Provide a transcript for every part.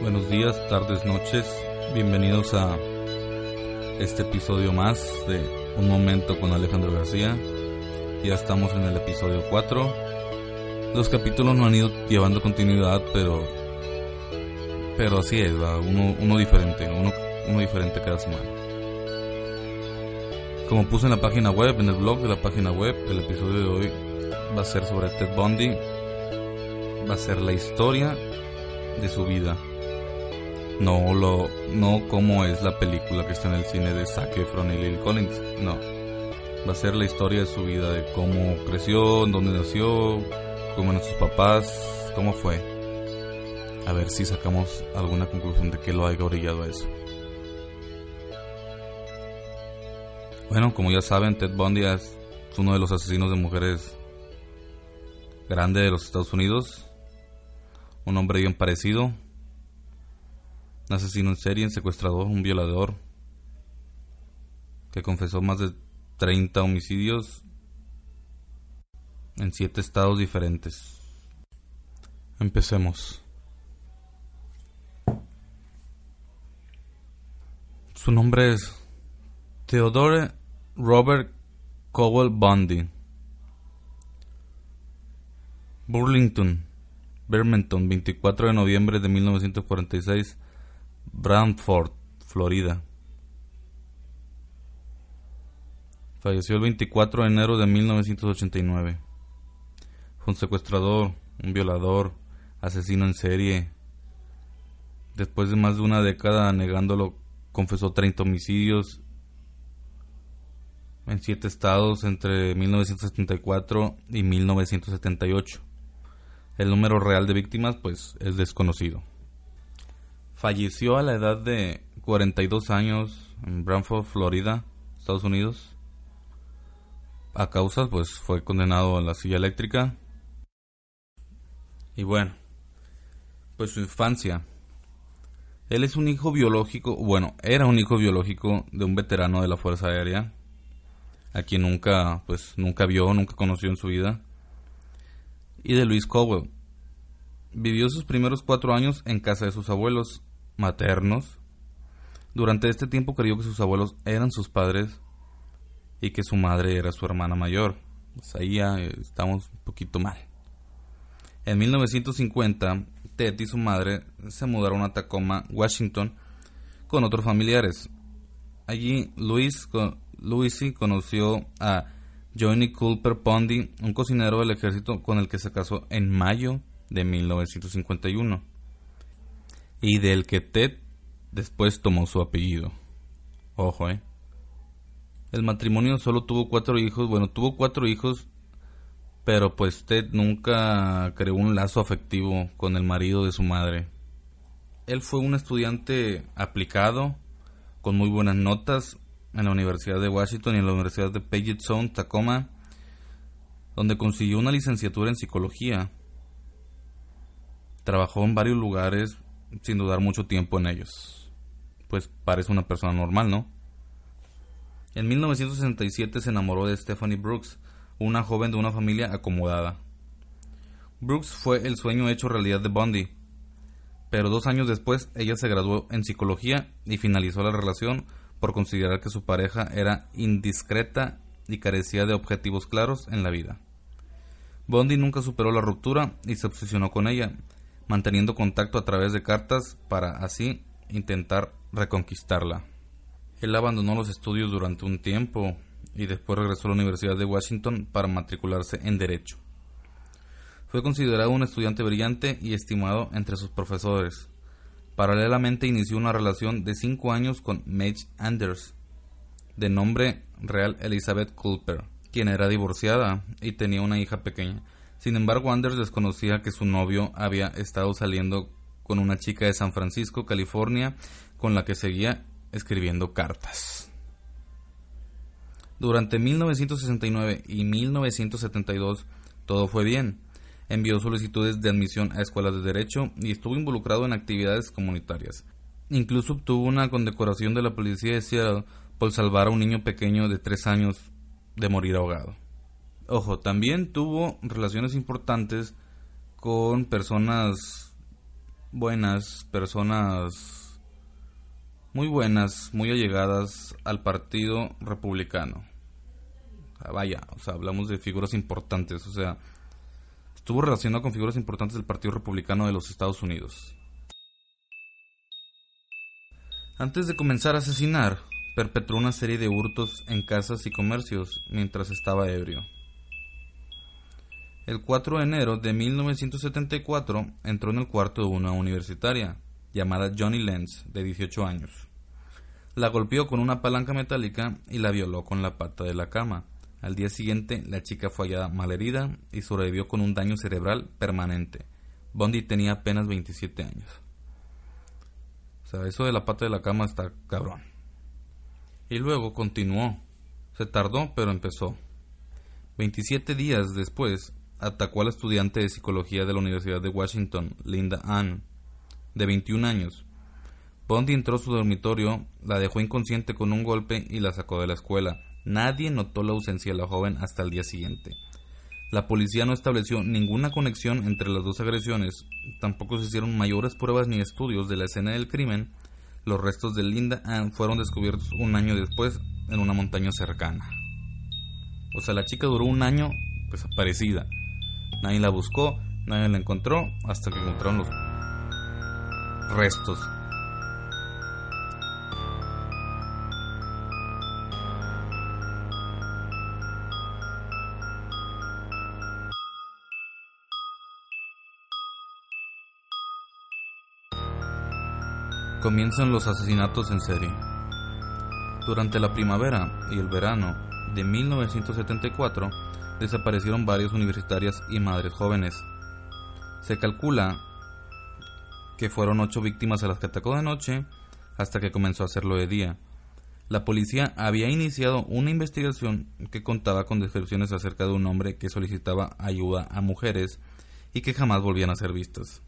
Buenos días, tardes, noches. Bienvenidos a este episodio más de Un Momento con Alejandro García. Ya estamos en el episodio 4. Los capítulos no han ido llevando continuidad, pero pero así es, Uno, diferente, uno, uno diferente cada semana. Como puse en la página web, en el blog de la página web, el episodio de hoy va a ser sobre Ted Bundy. Va a ser la historia de su vida no lo no como es la película que está en el cine de Zac Efron y Lily Collins no. Va a ser la historia de su vida de cómo creció dónde nació cómo eran sus papás cómo fue. A ver si sacamos alguna conclusión de que lo haya orillado a eso. Bueno como ya saben Ted Bundy es uno de los asesinos de mujeres grande de los Estados Unidos. Un hombre bien parecido un asesino en serie, un secuestrador, un violador, que confesó más de 30 homicidios en 7 estados diferentes. Empecemos. Su nombre es Theodore Robert Cowell Bundy. Burlington, Birmingham, 24 de noviembre de 1946 Brantford, Florida. Falleció el 24 de enero de 1989. Fue un secuestrador, un violador, asesino en serie. Después de más de una década negándolo, confesó 30 homicidios en siete estados entre 1974 y 1978. El número real de víctimas pues es desconocido. Falleció a la edad de 42 años en Brantford, Florida, Estados Unidos. A causa, pues fue condenado a la silla eléctrica. Y bueno, pues su infancia. Él es un hijo biológico, bueno, era un hijo biológico de un veterano de la Fuerza Aérea, a quien nunca, pues nunca vio, nunca conoció en su vida, y de Luis Cowell. Vivió sus primeros cuatro años en casa de sus abuelos, maternos. Durante este tiempo creyó que sus abuelos eran sus padres y que su madre era su hermana mayor. Pues ahí ya estamos un poquito mal. En 1950, Ted y su madre se mudaron a Tacoma, Washington, con otros familiares. Allí, Luis, Luisi conoció a Johnny Culper Pondy, un cocinero del ejército con el que se casó en mayo de 1951 y del que Ted después tomó su apellido. Ojo, eh. El matrimonio solo tuvo cuatro hijos, bueno, tuvo cuatro hijos, pero pues Ted nunca creó un lazo afectivo con el marido de su madre. Él fue un estudiante aplicado, con muy buenas notas en la Universidad de Washington y en la Universidad de Puget Sound, Tacoma, donde consiguió una licenciatura en psicología. Trabajó en varios lugares, sin dudar mucho tiempo en ellos. Pues parece una persona normal, ¿no? En 1967 se enamoró de Stephanie Brooks, una joven de una familia acomodada. Brooks fue el sueño hecho realidad de Bundy, pero dos años después ella se graduó en psicología y finalizó la relación por considerar que su pareja era indiscreta y carecía de objetivos claros en la vida. Bundy nunca superó la ruptura y se obsesionó con ella, manteniendo contacto a través de cartas para así intentar reconquistarla. Él abandonó los estudios durante un tiempo y después regresó a la Universidad de Washington para matricularse en Derecho. Fue considerado un estudiante brillante y estimado entre sus profesores. Paralelamente inició una relación de cinco años con Madge Anders, de nombre real Elizabeth Culper, quien era divorciada y tenía una hija pequeña. Sin embargo, Anders desconocía que su novio había estado saliendo con una chica de San Francisco, California, con la que seguía escribiendo cartas. Durante 1969 y 1972 todo fue bien. Envió solicitudes de admisión a escuelas de derecho y estuvo involucrado en actividades comunitarias. Incluso obtuvo una condecoración de la policía de Seattle por salvar a un niño pequeño de tres años de morir ahogado. Ojo, también tuvo relaciones importantes con personas buenas, personas muy buenas, muy allegadas al Partido Republicano. vaya, o sea, hablamos de figuras importantes, o sea, estuvo relacionado con figuras importantes del Partido Republicano de los Estados Unidos. Antes de comenzar a asesinar, perpetró una serie de hurtos en casas y comercios mientras estaba ebrio. El 4 de enero de 1974 entró en el cuarto de una universitaria, llamada Johnny Lenz, de 18 años. La golpeó con una palanca metálica y la violó con la pata de la cama. Al día siguiente, la chica fue hallada malherida y sobrevivió con un daño cerebral permanente. Bondi tenía apenas 27 años. O sea, eso de la pata de la cama está cabrón. Y luego continuó. Se tardó, pero empezó. 27 días después, atacó a la estudiante de psicología de la Universidad de Washington, Linda Ann, de 21 años. Bondi entró a su dormitorio, la dejó inconsciente con un golpe y la sacó de la escuela. Nadie notó la ausencia de la joven hasta el día siguiente. La policía no estableció ninguna conexión entre las dos agresiones, tampoco se hicieron mayores pruebas ni estudios de la escena del crimen. Los restos de Linda Ann fueron descubiertos un año después en una montaña cercana. O sea, la chica duró un año desaparecida. Nadie la buscó, nadie la encontró hasta que encontraron los restos. Comienzan los asesinatos en serie. Durante la primavera y el verano de 1974, desaparecieron varias universitarias y madres jóvenes. Se calcula que fueron ocho víctimas a las que atacó de noche hasta que comenzó a hacerlo de día. La policía había iniciado una investigación que contaba con descripciones acerca de un hombre que solicitaba ayuda a mujeres y que jamás volvían a ser vistas.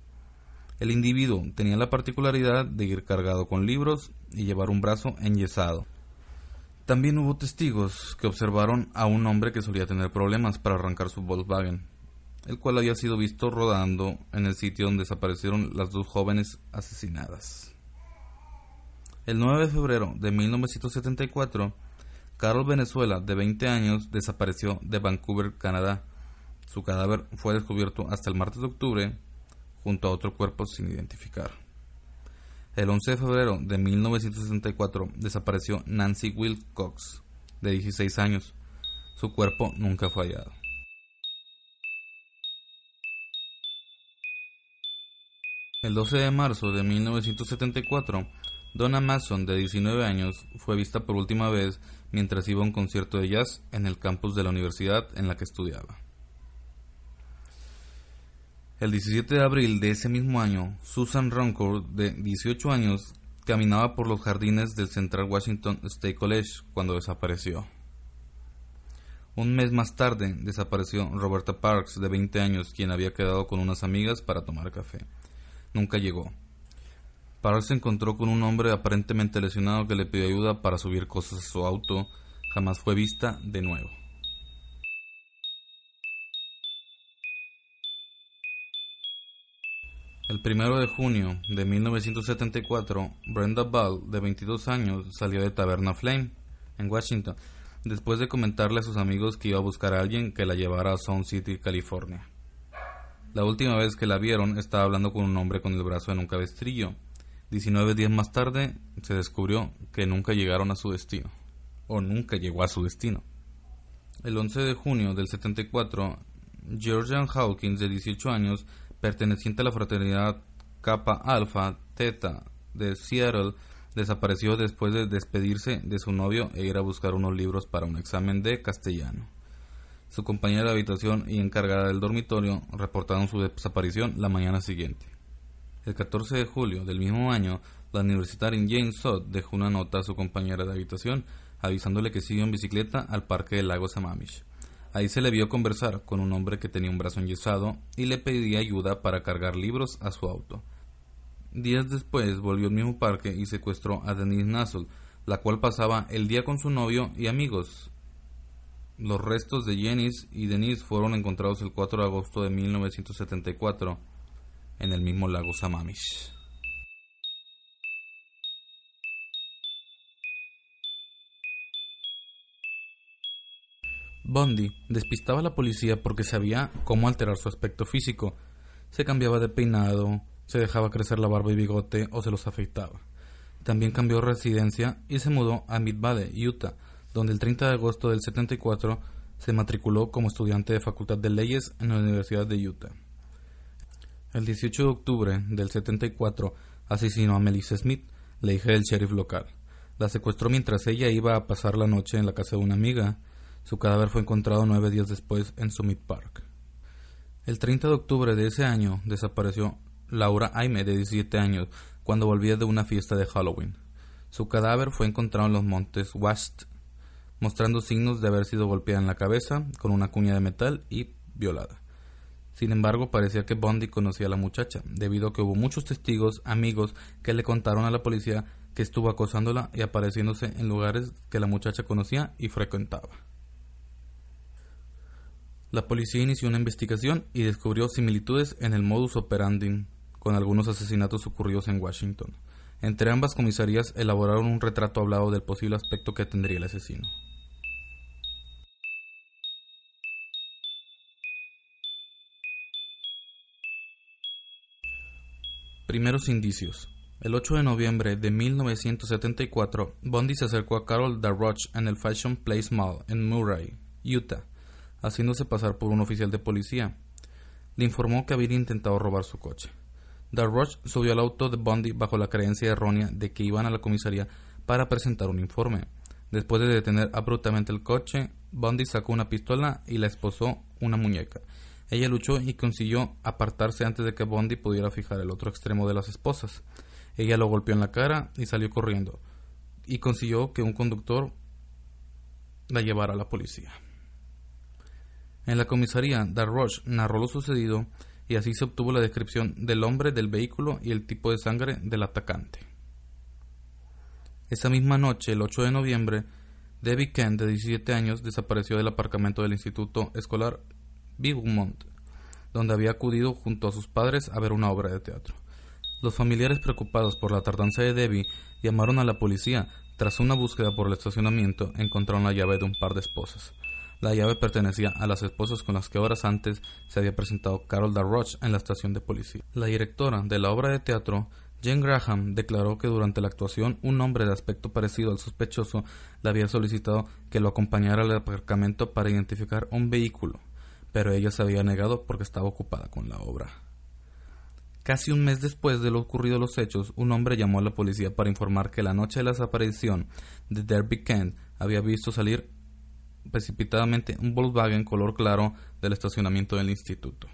El individuo tenía la particularidad de ir cargado con libros y llevar un brazo enyesado. También hubo testigos que observaron a un hombre que solía tener problemas para arrancar su Volkswagen, el cual había sido visto rodando en el sitio donde desaparecieron las dos jóvenes asesinadas. El 9 de febrero de 1974, Carol Venezuela, de 20 años, desapareció de Vancouver, Canadá. Su cadáver fue descubierto hasta el martes de octubre junto a otro cuerpo sin identificar. El 11 de febrero de 1964 desapareció Nancy Wilcox, de 16 años. Su cuerpo nunca fue hallado. El 12 de marzo de 1974, Donna Mason, de 19 años, fue vista por última vez mientras iba a un concierto de jazz en el campus de la universidad en la que estudiaba. El 17 de abril de ese mismo año, Susan Roncourt, de 18 años, caminaba por los jardines del Central Washington State College cuando desapareció. Un mes más tarde desapareció Roberta Parks, de 20 años, quien había quedado con unas amigas para tomar café. Nunca llegó. Parks se encontró con un hombre aparentemente lesionado que le pidió ayuda para subir cosas a su auto. Jamás fue vista de nuevo. El primero de junio de 1974, Brenda Ball, de 22 años, salió de Taberna Flame, en Washington, después de comentarle a sus amigos que iba a buscar a alguien que la llevara a Sound City, California. La última vez que la vieron estaba hablando con un hombre con el brazo en un cabestrillo. 19 días más tarde se descubrió que nunca llegaron a su destino, o nunca llegó a su destino. El 11 de junio del 74, Georgian Hawkins, de 18 años, perteneciente a la fraternidad Kappa Alpha Theta de Seattle, desapareció después de despedirse de su novio e ir a buscar unos libros para un examen de castellano. Su compañera de habitación y encargada del dormitorio reportaron su desaparición la mañana siguiente. El 14 de julio del mismo año, la universitaria Jane Sott dejó una nota a su compañera de habitación avisándole que siguió en bicicleta al parque del lago Sammamish. Ahí se le vio conversar con un hombre que tenía un brazo enyesado y le pedía ayuda para cargar libros a su auto. Días después volvió al mismo parque y secuestró a Denise Nassel, la cual pasaba el día con su novio y amigos. Los restos de Janice y Denise fueron encontrados el 4 de agosto de 1974. en el mismo lago Sammamish. Bundy despistaba a la policía porque sabía cómo alterar su aspecto físico. Se cambiaba de peinado, se dejaba crecer la barba y bigote o se los afeitaba. También cambió residencia y se mudó a Mid-Valley, Utah, donde el 30 de agosto del 74 se matriculó como estudiante de Facultad de Leyes en la Universidad de Utah. El 18 de octubre del 74 asesinó a Melissa Smith, la hija del sheriff local. La secuestró mientras ella iba a pasar la noche en la casa de una amiga. Su cadáver fue encontrado nueve días después en Summit Park. El 30 de octubre de ese año desapareció Laura Aime, de 17 años, cuando volvía de una fiesta de Halloween. Su cadáver fue encontrado en los montes West, mostrando signos de haber sido golpeada en la cabeza con una cuña de metal y violada. Sin embargo, parecía que Bondi conocía a la muchacha, debido a que hubo muchos testigos, amigos, que le contaron a la policía que estuvo acosándola y apareciéndose en lugares que la muchacha conocía y frecuentaba. La policía inició una investigación y descubrió similitudes en el modus operandi con algunos asesinatos ocurridos en Washington. Entre ambas comisarías elaboraron un retrato hablado del posible aspecto que tendría el asesino. Primeros indicios. El 8 de noviembre de 1974, Bondi se acercó a Carol DaRoche en el Fashion Place Mall en Murray, Utah, haciéndose pasar por un oficial de policía. Le informó que había intentado robar su coche. DaRoche subió al auto de Bondi bajo la creencia errónea de que iban a la comisaría para presentar un informe. Después de detener abruptamente el coche, Bondi sacó una pistola y la esposó una muñeca. Ella luchó y consiguió apartarse antes de que Bondi pudiera fijar el otro extremo de las esposas. Ella lo golpeó en la cara y salió corriendo, y consiguió que un conductor la llevara a la policía. En la comisaría, Darroche narró lo sucedido y así se obtuvo la descripción del hombre, del vehículo y el tipo de sangre del atacante. Esa misma noche, el 8 de noviembre, Debbie Kent, de 17 años, desapareció del aparcamiento del instituto escolar Beaumont, donde había acudido junto a sus padres a ver una obra de teatro. Los familiares preocupados por la tardanza de Debbie llamaron a la policía. Tras una búsqueda por el estacionamiento, encontraron la llave de un par de esposas. La llave pertenecía a las esposas con las que horas antes se había presentado Carol Darroch en la estación de policía. La directora de la obra de teatro, Jane Graham, declaró que durante la actuación un hombre de aspecto parecido al sospechoso le había solicitado que lo acompañara al aparcamiento para identificar un vehículo pero ella se había negado porque estaba ocupada con la obra. Casi un mes después de lo ocurrido los hechos, un hombre llamó a la policía para informar que la noche de la desaparición de Derby Kent había visto salir precipitadamente un Volkswagen color claro del estacionamiento del instituto.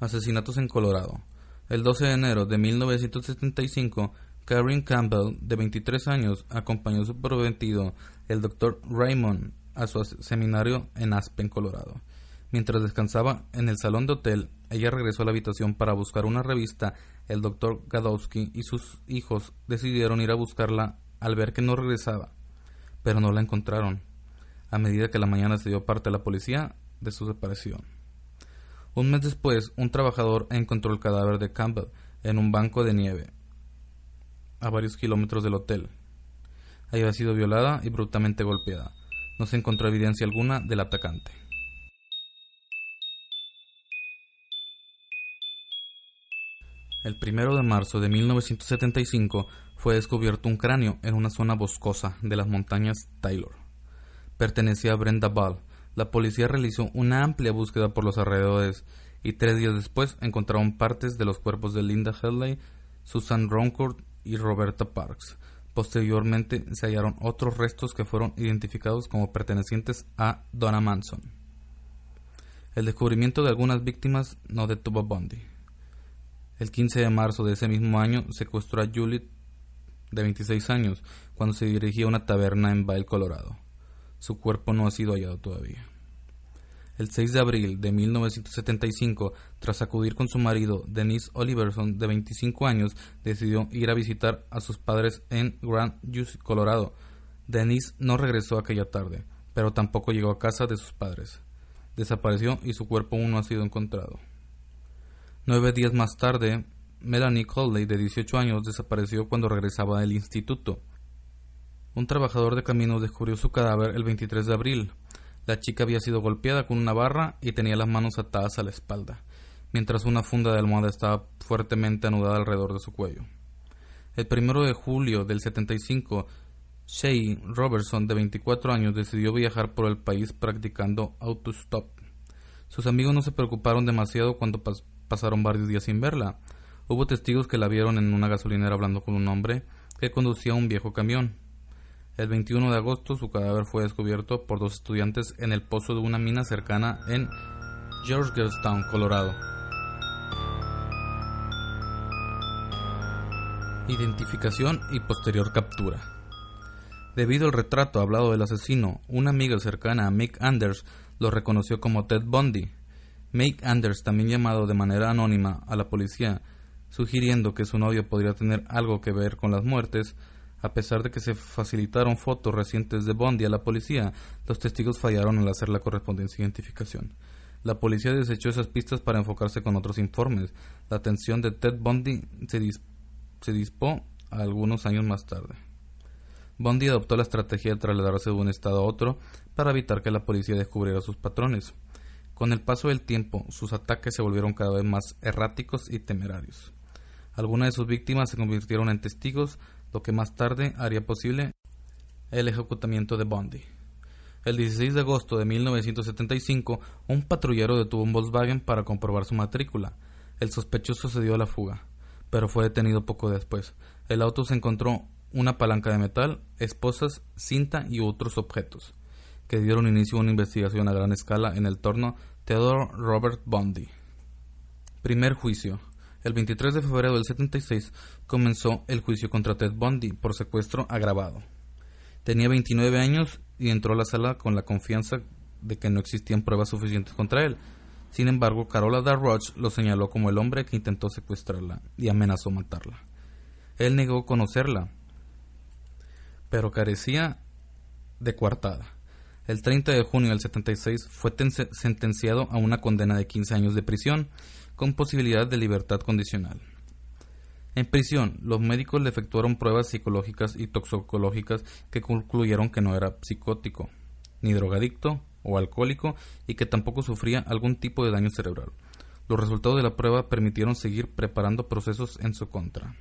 Asesinatos en Colorado. El 12 de enero de 1975, Karen Campbell, de 23 años, acompañó a su prometido, el Dr. Raymond, a su seminario en Aspen, Colorado. Mientras descansaba en el salón de hotel, ella regresó a la habitación para buscar una revista. El doctor Gadowski y sus hijos decidieron ir a buscarla al ver que no regresaba, pero no la encontraron. A medida que la mañana se dio parte a la policía de su desaparición. Un mes después, un trabajador encontró el cadáver de Campbell en un banco de nieve, a varios kilómetros del hotel. Había sido violada y brutalmente golpeada. No se encontró evidencia alguna del atacante. El primero de marzo de 1975 fue descubierto un cráneo en una zona boscosa de las montañas Taylor. Pertenecía a Brenda Ball. La policía realizó una amplia búsqueda por los alrededores y tres días después encontraron partes de los cuerpos de Linda Headley, Susan Roncourt y Roberta Parks. Posteriormente se hallaron otros restos que fueron identificados como pertenecientes a Donna Manson. El descubrimiento de algunas víctimas no detuvo a Bundy. El 15 de marzo de ese mismo año secuestró a Juliet, de 26 años, cuando se dirigía a una taberna en Vail, Colorado. Su cuerpo no ha sido hallado todavía. El 6 de abril de 1975, tras acudir con su marido, Denise Oliverson, de 25 años, decidió ir a visitar a sus padres en Grand Juice, Colorado. Denise no regresó aquella tarde, pero tampoco llegó a casa de sus padres. Desapareció y su cuerpo aún no ha sido encontrado. Nueve días más tarde, Melanie Coley, de 18 años, desapareció cuando regresaba del instituto. Un trabajador de caminos descubrió su cadáver el 23 de abril. La chica había sido golpeada con una barra y tenía las manos atadas a la espalda, mientras una funda de almohada estaba fuertemente anudada alrededor de su cuello. El primero de julio del 75, Shay Robertson, de 24 años, decidió viajar por el país practicando autostop. Sus amigos no se preocuparon demasiado cuando pasaron varios días sin verla. Hubo testigos que la vieron en una gasolinera hablando con un hombre que conducía un viejo camión. El 21 de agosto su cadáver fue descubierto por dos estudiantes en el pozo de una mina cercana en Georgetown, Colorado. Identificación y posterior captura. Debido al retrato hablado del asesino, una amiga cercana a Mick Anders lo reconoció como Ted Bundy. Mick Anders, también llamado de manera anónima a la policía, sugiriendo que su novio podría tener algo que ver con las muertes, a pesar de que se facilitaron fotos recientes de Bundy a la policía, los testigos fallaron al hacer la correspondiente identificación. La policía desechó esas pistas para enfocarse con otros informes. La atención de Ted Bundy se, se dispó algunos años más tarde. Bundy adoptó la estrategia de trasladarse de un estado a otro para evitar que la policía descubriera sus patrones. Con el paso del tiempo, sus ataques se volvieron cada vez más erráticos y temerarios. Algunas de sus víctimas se convirtieron en testigos, lo que más tarde haría posible el ejecutamiento de Bundy. El 16 de agosto de 1975, un patrullero detuvo un Volkswagen para comprobar su matrícula. El sospechoso se dio a la fuga, pero fue detenido poco después. El auto se encontró una palanca de metal, esposas, cinta y otros objetos, que dieron inicio a una investigación a gran escala en el torno Theodore Robert Bundy. Primer juicio. El 23 de febrero del 76 comenzó el juicio contra Ted Bundy por secuestro agravado. Tenía 29 años y entró a la sala con la confianza de que no existían pruebas suficientes contra él. Sin embargo, Carola Darroch lo señaló como el hombre que intentó secuestrarla y amenazó matarla. Él negó conocerla, pero carecía de coartada. El 30 de junio del 76 fue sentenciado a una condena de 15 años de prisión con posibilidad de libertad condicional. En prisión, los médicos le efectuaron pruebas psicológicas y toxicológicas que concluyeron que no era psicótico, ni drogadicto o alcohólico y que tampoco sufría algún tipo de daño cerebral. Los resultados de la prueba permitieron seguir preparando procesos en su contra.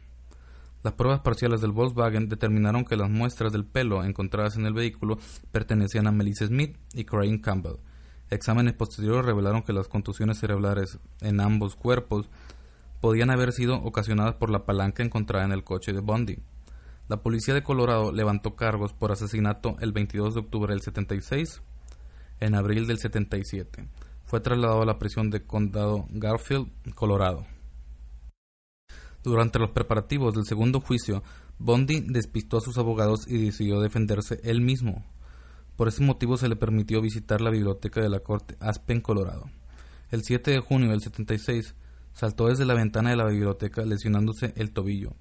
Las pruebas parciales del Volkswagen determinaron que las muestras del pelo encontradas en el vehículo pertenecían a Melissa Smith y Craig Campbell, Exámenes posteriores revelaron que las contusiones cerebrales en ambos cuerpos podían haber sido ocasionadas por la palanca encontrada en el coche de Bundy. La policía de Colorado levantó cargos por asesinato el 22 de octubre del 76. En abril del 77 fue trasladado a la prisión de condado Garfield, Colorado. Durante los preparativos del segundo juicio, Bundy despistó a sus abogados y decidió defenderse él mismo. Por ese motivo se le permitió visitar la biblioteca de la corte Aspen, Colorado. El 7 de junio del 76 saltó desde la ventana de la biblioteca lesionándose el tobillo.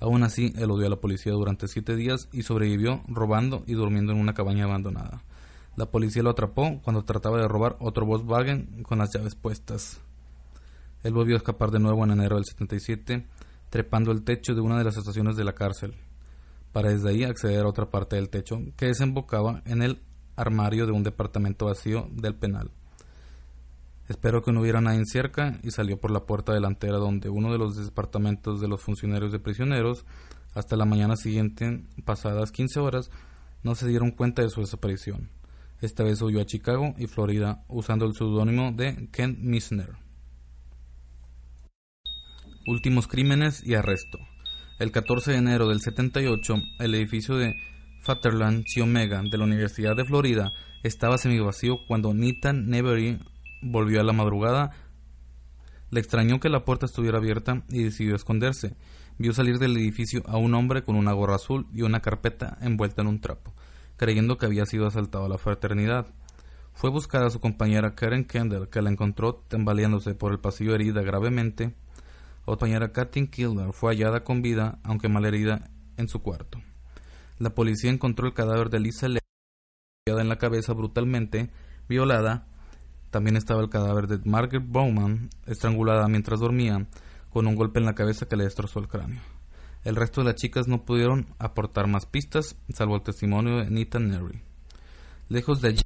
Aún así, él odió a la policía durante siete días y sobrevivió robando y durmiendo en una cabaña abandonada. La policía lo atrapó cuando trataba de robar otro Volkswagen con las llaves puestas. Él volvió a escapar de nuevo en enero del 77, trepando el techo de una de las estaciones de la cárcel, para desde ahí acceder a otra parte del techo que desembocaba en el armario de un departamento vacío del penal. Esperó que no hubiera nadie cerca y salió por la puerta delantera donde uno de los departamentos de los funcionarios de prisioneros hasta la mañana siguiente, pasadas 15 horas, no se dieron cuenta de su desaparición. Esta vez huyó a Chicago y Florida usando el seudónimo de Ken Misner. Últimos crímenes y arresto. El 14 de enero del 78, el edificio de Fatherland Chi Omega de la Universidad de Florida estaba semivacío cuando Nathan Nevery volvió a la madrugada. Le extrañó que la puerta estuviera abierta y decidió esconderse. Vio salir del edificio a un hombre con una gorra azul y una carpeta envuelta en un trapo, creyendo que había sido asaltado a la fraternidad. Fue a buscar a su compañera Karen Kendall, que la encontró tambaleándose por el pasillo herida gravemente. Otra compañera Katyn Kildare fue hallada con vida, aunque mal herida, en su cuarto. La policía encontró el cadáver de Lisa Lee en la cabeza brutalmente, violada También estaba el cadáver de Margaret Bowman, estrangulada mientras dormía, con un golpe en la cabeza que le destrozó el cráneo. El resto de las chicas no pudieron aportar más pistas, salvo el testimonio de Nita Nery. Lejos de allí,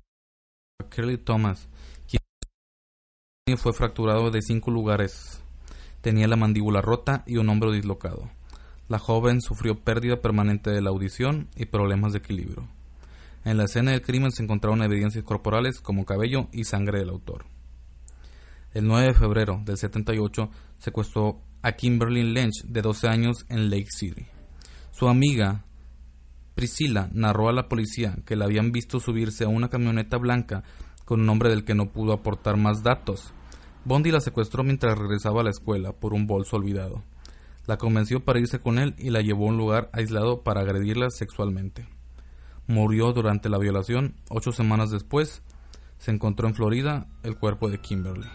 Kelly Thomas, quien fue fracturado de cinco lugares. Tenía la mandíbula rota y un hombro dislocado. La joven sufrió pérdida permanente de la audición y problemas de equilibrio. En la escena del crimen se encontraron evidencias corporales como cabello y sangre del autor. El 9 de febrero del 78 secuestró a Kimberly Lynch, de 12 años, en Lake City. Su amiga, Priscilla, narró a la policía que la habían visto subirse a una camioneta blanca con un hombre del que no pudo aportar más datos. Bondi la secuestró mientras regresaba a la escuela por un bolso olvidado. La convenció para irse con él y la llevó a un lugar aislado para agredirla sexualmente. Murió durante la violación. Ocho semanas después, se encontró en Florida el cuerpo de Kimberly.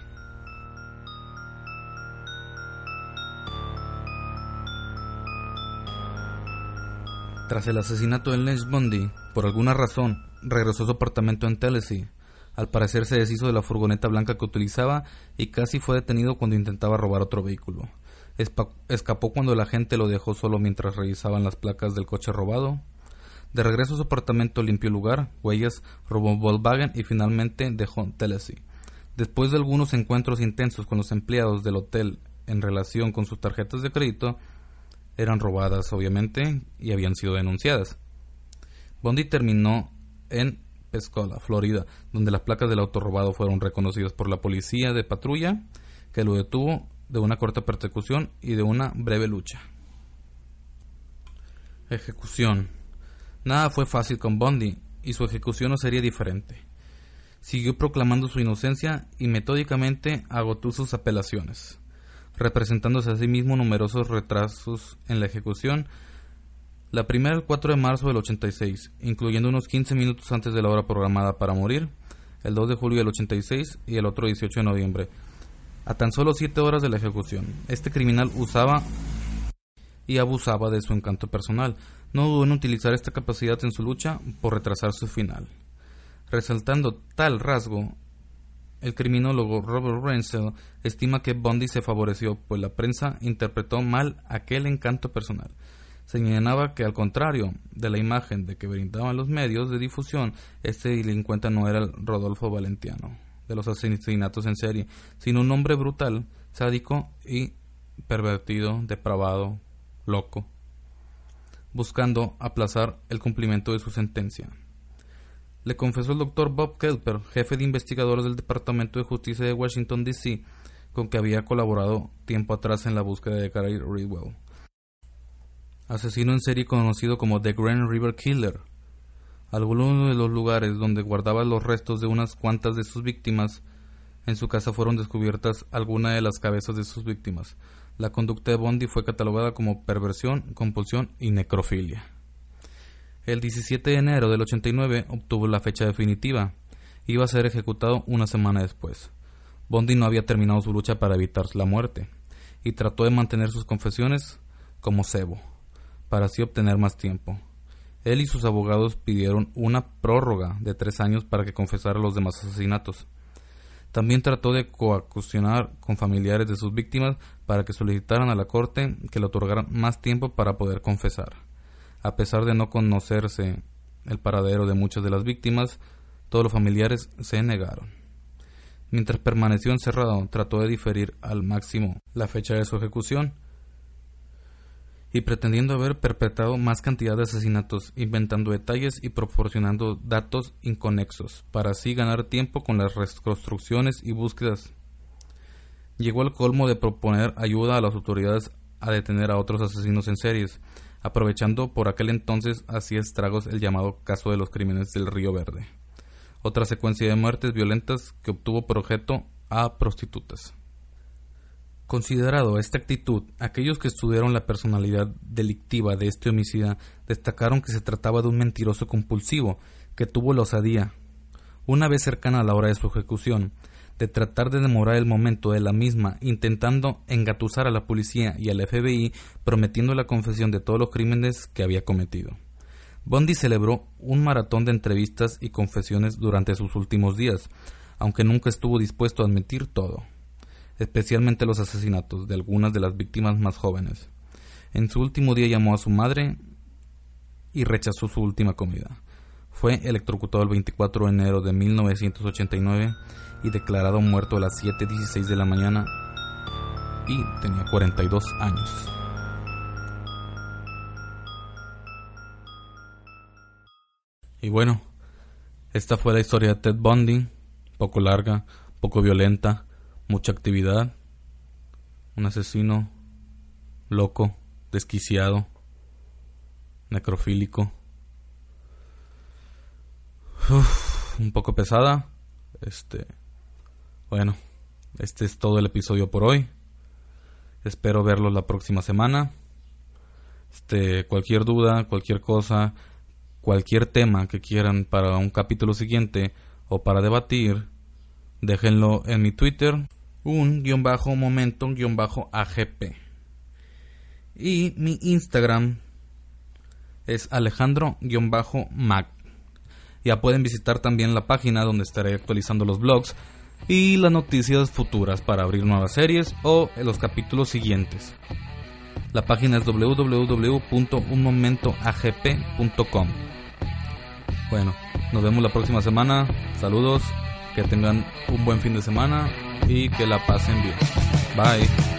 Tras el asesinato de Lynch Bundy, por alguna razón, regresó a su apartamento en Tennessee. Al parecer se deshizo de la furgoneta blanca que utilizaba y casi fue detenido cuando intentaba robar otro vehículo. escapó cuando la gente lo dejó solo mientras revisaban las placas del coche robado. De regreso a su apartamento limpió lugar, huellas, robó Volkswagen y finalmente dejó Tennessee. Después de algunos encuentros intensos con los empleados del hotel en relación con sus tarjetas de crédito, eran robadas, obviamente, y habían sido denunciadas. Bondi terminó en Pescola, Florida, donde las placas del auto robado fueron reconocidas por la policía de patrulla, que lo detuvo de una corta persecución y de una breve lucha. Ejecución. Nada fue fácil con Bondi, y su ejecución no sería diferente. Siguió proclamando su inocencia y metódicamente agotó sus apelaciones representándose a sí mismo numerosos retrasos en la ejecución, la primera el 4 de marzo del 86, incluyendo unos 15 minutos antes de la hora programada para morir, el 2 de julio del 86 y el otro 18 de noviembre, a tan solo 7 horas de la ejecución. Este criminal usaba y abusaba de su encanto personal. No dudó en utilizar esta capacidad en su lucha por retrasar su final. Resaltando tal rasgo, el criminólogo Robert Rensel estima que Bundy se favoreció, pues la prensa interpretó mal aquel encanto personal. Señalaba que, al contrario de la imagen de que brindaban los medios de difusión, este delincuente no era el Rodolfo Valentiano de los asesinatos en serie, sino un hombre brutal, sádico y pervertido, depravado, loco, buscando aplazar el cumplimiento de su sentencia le confesó el doctor Bob Kelper, jefe de investigadores del Departamento de Justicia de Washington, D.C., con que había colaborado tiempo atrás en la búsqueda de Gary Ridwell, asesino en serie conocido como The Grand River Killer. Algunos de los lugares donde guardaba los restos de unas cuantas de sus víctimas en su casa fueron descubiertas algunas de las cabezas de sus víctimas. La conducta de Bondi fue catalogada como perversión, compulsión y necrofilia. El 17 de enero del 89 obtuvo la fecha definitiva. Iba a ser ejecutado una semana después. Bondi no había terminado su lucha para evitar la muerte y trató de mantener sus confesiones como cebo, para así obtener más tiempo. Él y sus abogados pidieron una prórroga de tres años para que confesara los demás asesinatos. También trató de coaccionar con familiares de sus víctimas para que solicitaran a la corte que le otorgaran más tiempo para poder confesar. A pesar de no conocerse el paradero de muchas de las víctimas, todos los familiares se negaron. Mientras permaneció encerrado, trató de diferir al máximo la fecha de su ejecución y pretendiendo haber perpetrado más cantidad de asesinatos, inventando detalles y proporcionando datos inconexos, para así ganar tiempo con las reconstrucciones y búsquedas. Llegó al colmo de proponer ayuda a las autoridades a detener a otros asesinos en series, aprovechando por aquel entonces hacía estragos el llamado caso de los crímenes del Río Verde, otra secuencia de muertes violentas que obtuvo por objeto a prostitutas. Considerado esta actitud, aquellos que estudiaron la personalidad delictiva de este homicida destacaron que se trataba de un mentiroso compulsivo que tuvo la osadía, una vez cercana a la hora de su ejecución, de tratar de demorar el momento de la misma, intentando engatusar a la policía y al FBI, prometiendo la confesión de todos los crímenes que había cometido. Bondi celebró un maratón de entrevistas y confesiones durante sus últimos días, aunque nunca estuvo dispuesto a admitir todo, especialmente los asesinatos de algunas de las víctimas más jóvenes. En su último día llamó a su madre y rechazó su última comida. Fue electrocutado el 24 de enero de 1989 y declarado muerto a las 7.16 de la mañana y tenía 42 años. Y bueno, esta fue la historia de Ted Bundy, poco larga, poco violenta, mucha actividad, un asesino loco, desquiciado, necrofílico. un poco pesada. Este, bueno, este es todo el episodio por hoy. Espero verlos la próxima semana. Este, cualquier duda, cualquier cosa, cualquier tema que quieran para un capítulo siguiente o para debatir, déjenlo en mi Twitter, un guion bajo momento guion bajo AGP. Y mi Instagram es Alejandro-Mac. Ya pueden visitar también la página donde estaré actualizando los blogs y las noticias futuras para abrir nuevas series o los capítulos siguientes. La página es www.unmomentoagp.com. Bueno, nos vemos la próxima semana. Saludos, que tengan un buen fin de semana y que la pasen bien. Bye.